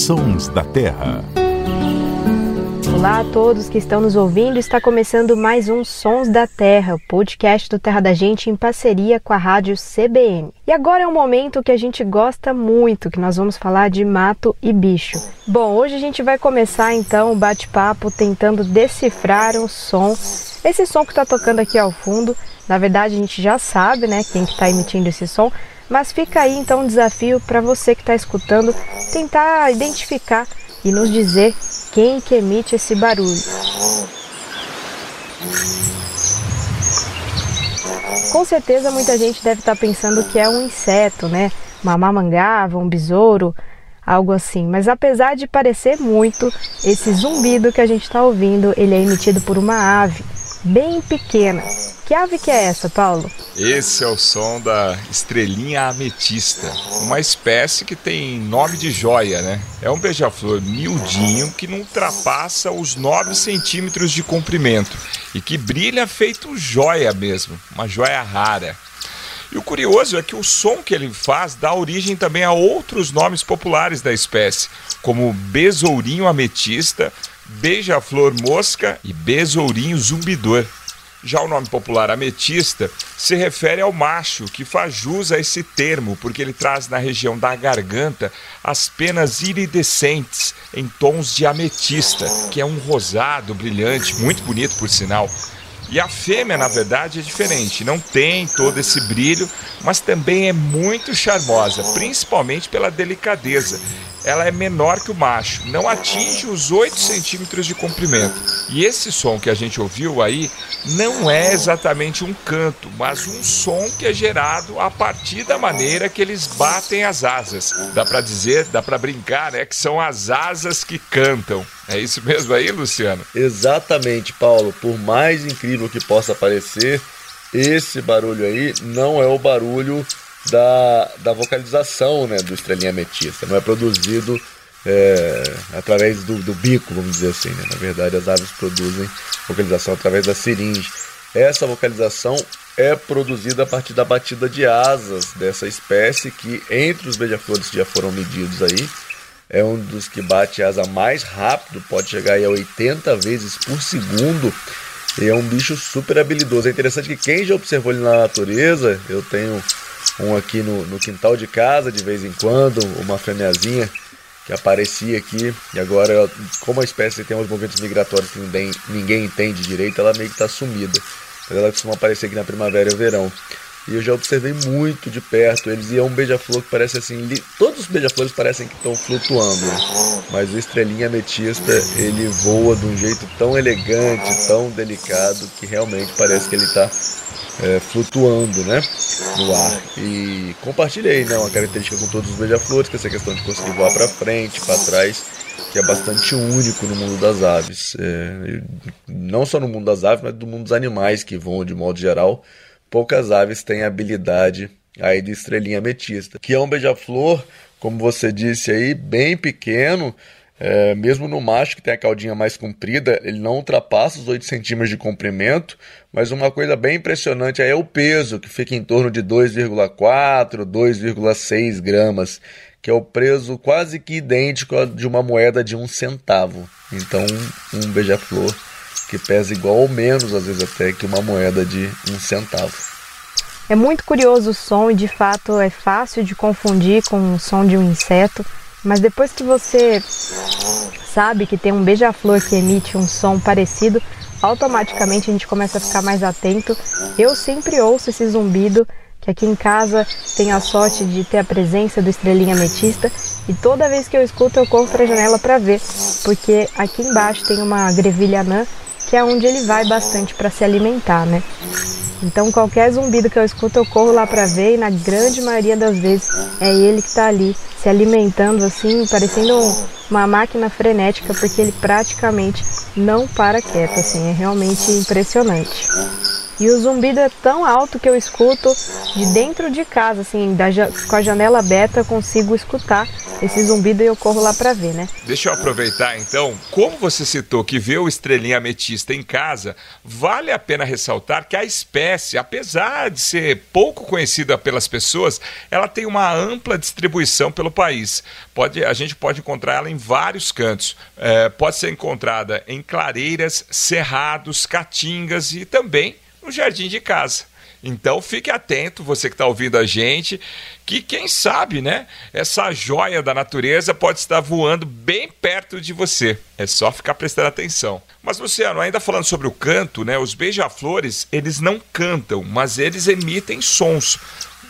Sons da Terra. Olá a todos que estão nos ouvindo. Está começando mais um Sons da Terra, o podcast do Terra da Gente em parceria com a rádio CBN. E agora é um momento que a gente gosta muito, que nós vamos falar de mato e bicho. Bom, hoje a gente vai começar então o bate-papo tentando decifrar o som. Esse som que está tocando aqui ao fundo, na verdade a gente já sabe, né, quem está emitindo esse som, mas fica aí então um desafio para você que está escutando tentar identificar e nos dizer quem que emite esse barulho. Com certeza muita gente deve estar tá pensando que é um inseto, né? Uma mamangava, um besouro, algo assim. Mas apesar de parecer muito, esse zumbido que a gente está ouvindo, ele é emitido por uma ave bem pequena. Que ave que é essa, Paulo? Esse é o som da estrelinha ametista, uma espécie que tem nome de joia, né? É um beija-flor miudinho que não ultrapassa os 9 centímetros de comprimento e que brilha feito joia mesmo, uma joia rara. E o curioso é que o som que ele faz dá origem também a outros nomes populares da espécie, como besourinho ametista, beija-flor mosca e besourinho zumbidor. Já o nome popular ametista se refere ao macho que faz jus a esse termo, porque ele traz na região da garganta as penas iridescentes em tons de ametista, que é um rosado brilhante, muito bonito por sinal. E a fêmea, na verdade, é diferente, não tem todo esse brilho, mas também é muito charmosa, principalmente pela delicadeza ela é menor que o macho, não atinge os 8 centímetros de comprimento. E esse som que a gente ouviu aí não é exatamente um canto, mas um som que é gerado a partir da maneira que eles batem as asas. Dá para dizer, dá para brincar, né, que são as asas que cantam. É isso mesmo aí, Luciano? Exatamente, Paulo. Por mais incrível que possa parecer, esse barulho aí não é o barulho da, da vocalização né, do estrelinha ametista. Não é produzido é, através do, do, bico, vamos dizer assim. Né? Na verdade, as aves produzem vocalização através da seringe. Essa vocalização é produzida a partir da batida de asas dessa espécie, que entre os beija-flores que já foram medidos aí, é um dos que bate asa mais rápido, pode chegar aí a 80 vezes por segundo. E é um bicho super habilidoso. É interessante que quem já observou ele na natureza, eu tenho um aqui no, no quintal de casa de vez em quando, uma fêmeazinha que aparecia aqui e agora, como a espécie tem uns movimentos migratórios que ninguém, ninguém entende direito, ela meio que está sumida. Mas ela costuma aparecer aqui na primavera e verão. E eu já observei muito de perto eles e é um beija-flor que parece assim. Li... Todos os beija-flores parecem que estão flutuando, né? mas o estrelinha ametista ele voa de um jeito tão elegante, tão delicado, que realmente parece que ele está é, flutuando né, no ar. E compartilhei né, uma característica com todos os beija-flores, que é essa questão de conseguir voar para frente, para trás, que é bastante único no mundo das aves. É, não só no mundo das aves, mas do mundo dos animais que voam de modo geral. Poucas aves têm a habilidade aí de estrelinha ametista, que é um beija-flor, como você disse aí, bem pequeno, é, mesmo no macho, que tem a caldinha mais comprida, ele não ultrapassa os 8 centímetros de comprimento, mas uma coisa bem impressionante é o peso, que fica em torno de 2,4, 2,6 gramas, que é o peso quase que idêntico ao de uma moeda de um centavo. Então, um beija-flor que pesa igual ou menos, às vezes até, que uma moeda de um centavo. É muito curioso o som e de fato é fácil de confundir com o som de um inseto. Mas depois que você sabe que tem um beija-flor que emite um som parecido, automaticamente a gente começa a ficar mais atento. Eu sempre ouço esse zumbido, que aqui em casa tem a sorte de ter a presença do estrelinha ametista, e toda vez que eu escuto eu corro para a janela para ver, porque aqui embaixo tem uma grevilha anã, que é onde ele vai bastante para se alimentar, né? Então qualquer zumbido que eu escuto eu corro lá para ver e na grande maioria das vezes é ele que está ali se alimentando assim, parecendo uma máquina frenética, porque ele praticamente não para quieto, assim, é realmente impressionante. E o zumbido é tão alto que eu escuto de dentro de casa, assim, da, com a janela aberta eu consigo escutar esse zumbido e eu corro lá para ver, né? Deixa eu aproveitar então, como você citou que vê o estrelinha ametista em casa, vale a pena ressaltar que a espécie, apesar de ser pouco conhecida pelas pessoas, ela tem uma ampla distribuição pelo país. Pode, a gente pode encontrar ela em vários cantos. É, pode ser encontrada em clareiras, cerrados, caatingas e também no jardim de casa. Então fique atento, você que está ouvindo a gente, que quem sabe, né? Essa joia da natureza pode estar voando bem perto de você. É só ficar prestando atenção. Mas Luciano, ainda falando sobre o canto, né? Os beija-flores, eles não cantam, mas eles emitem sons.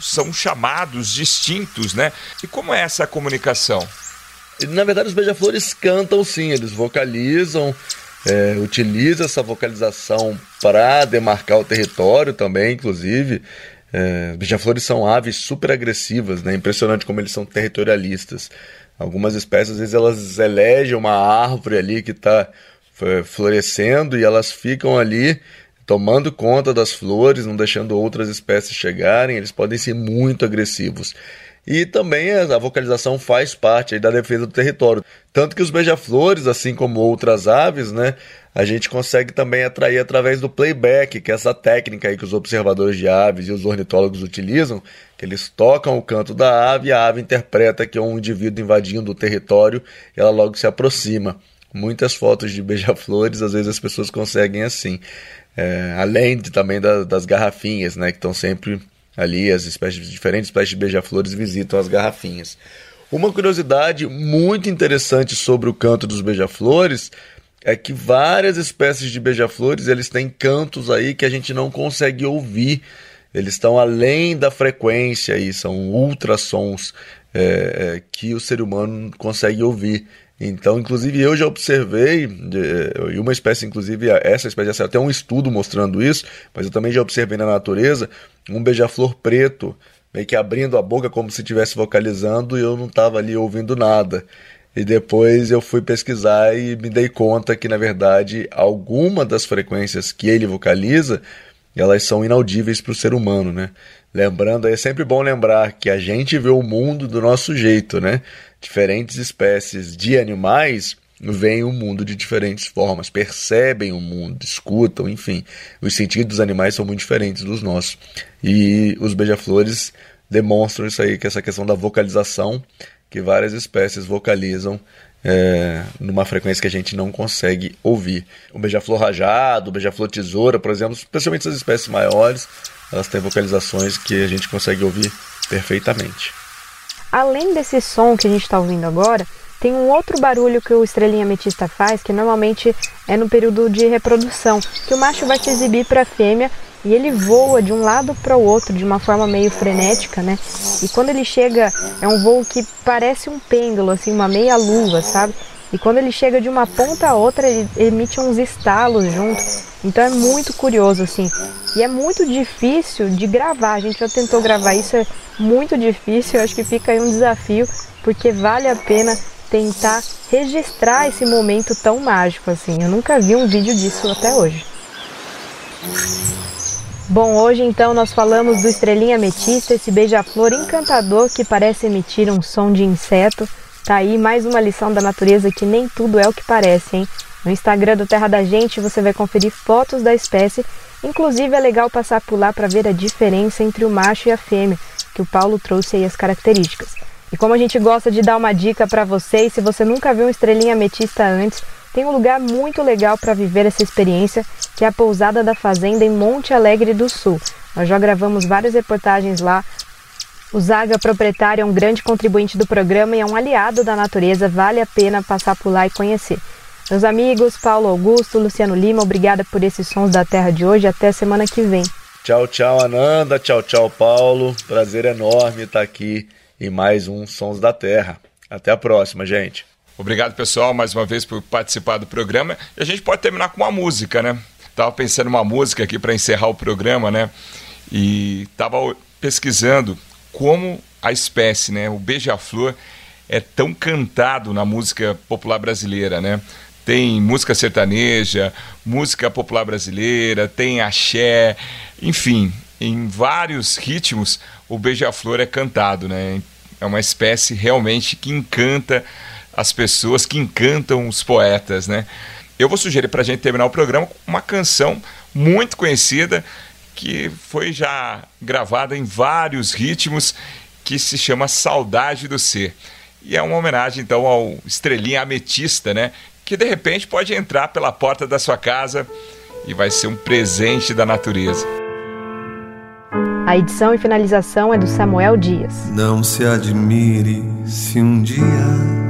São chamados distintos, né? E como é essa comunicação? Na verdade, os beija-flores cantam sim, eles vocalizam, é, utiliza essa vocalização para demarcar o território também, inclusive. É, beija-flores são aves super agressivas, né? Impressionante como eles são territorialistas. Algumas espécies, às vezes, elas elegem uma árvore ali que está é, florescendo e elas ficam ali tomando conta das flores, não deixando outras espécies chegarem. Eles podem ser muito agressivos. E também a vocalização faz parte da defesa do território. Tanto que os beija-flores, assim como outras aves, né, a gente consegue também atrair através do playback, que é essa técnica aí que os observadores de aves e os ornitólogos utilizam, que eles tocam o canto da ave e a ave interpreta que é um indivíduo invadindo o território e ela logo se aproxima. Muitas fotos de beija-flores, às vezes as pessoas conseguem assim. É, além de, também da, das garrafinhas, né, que estão sempre ali as espécies diferentes espécies de beija-flores visitam as garrafinhas. Uma curiosidade muito interessante sobre o canto dos beija-flores é que várias espécies de beija-flores eles têm cantos aí que a gente não consegue ouvir. Eles estão além da frequência e são ultrassons é, é, que o ser humano consegue ouvir. Então, inclusive, eu já observei, e uma espécie, inclusive, essa espécie, até um estudo mostrando isso, mas eu também já observei na natureza um beija-flor preto, meio que abrindo a boca como se estivesse vocalizando e eu não estava ali ouvindo nada. E depois eu fui pesquisar e me dei conta que, na verdade, alguma das frequências que ele vocaliza, elas são inaudíveis para o ser humano, né? Lembrando, é sempre bom lembrar que a gente vê o mundo do nosso jeito, né? Diferentes espécies de animais veem o mundo de diferentes formas, percebem o mundo, escutam, enfim. Os sentidos dos animais são muito diferentes dos nossos. E os beija-flores demonstram isso aí, que essa questão da vocalização, que várias espécies vocalizam é, numa frequência que a gente não consegue ouvir. O beija-flor rajado, o beija-flor tesoura, por exemplo, especialmente essas espécies maiores, elas têm vocalizações que a gente consegue ouvir perfeitamente. Além desse som que a gente está ouvindo agora, tem um outro barulho que o estrelinha ametista faz, que normalmente é no período de reprodução, que o macho vai se exibir para a fêmea e ele voa de um lado para o outro de uma forma meio frenética, né? E quando ele chega, é um voo que parece um pêndulo, assim, uma meia lua, sabe? E quando ele chega de uma ponta a outra, ele emite uns estalos junto. Então é muito curioso, assim. E é muito difícil de gravar. A gente já tentou gravar isso, é muito difícil. Eu acho que fica aí um desafio, porque vale a pena tentar registrar esse momento tão mágico, assim. Eu nunca vi um vídeo disso até hoje. Bom, hoje então nós falamos do estrelinha ametista, esse beija-flor encantador que parece emitir um som de inseto. Tá aí mais uma lição da natureza que nem tudo é o que parece, hein? No Instagram do Terra da Gente você vai conferir fotos da espécie, inclusive é legal passar por lá para ver a diferença entre o macho e a fêmea, que o Paulo trouxe aí as características. E como a gente gosta de dar uma dica para vocês, se você nunca viu uma estrelinha ametista antes, tem um lugar muito legal para viver essa experiência, que é a Pousada da Fazenda em Monte Alegre do Sul. Nós já gravamos várias reportagens lá, o Zaga proprietário é um grande contribuinte do programa e é um aliado da natureza, vale a pena passar por lá e conhecer. Meus amigos, Paulo Augusto, Luciano Lima, obrigada por esses sons da terra de hoje. Até semana que vem. Tchau, tchau, Ananda. Tchau, tchau, Paulo. Prazer enorme estar aqui em mais um Sons da Terra. Até a próxima, gente. Obrigado, pessoal, mais uma vez por participar do programa. E a gente pode terminar com uma música, né? Tava pensando uma música aqui para encerrar o programa, né? E tava pesquisando como a espécie, né, o beija-flor, é tão cantado na música popular brasileira, né? Tem música sertaneja, música popular brasileira, tem axé, enfim, em vários ritmos o beija-flor é cantado, né? é uma espécie realmente que encanta as pessoas, que encantam os poetas, né? Eu vou sugerir para a gente terminar o programa com uma canção muito conhecida que foi já gravada em vários ritmos, que se chama Saudade do Ser. E é uma homenagem então ao Estrelinha Ametista, né? Que de repente pode entrar pela porta da sua casa e vai ser um presente da natureza. A edição e finalização é do Samuel Dias. Não se admire se um dia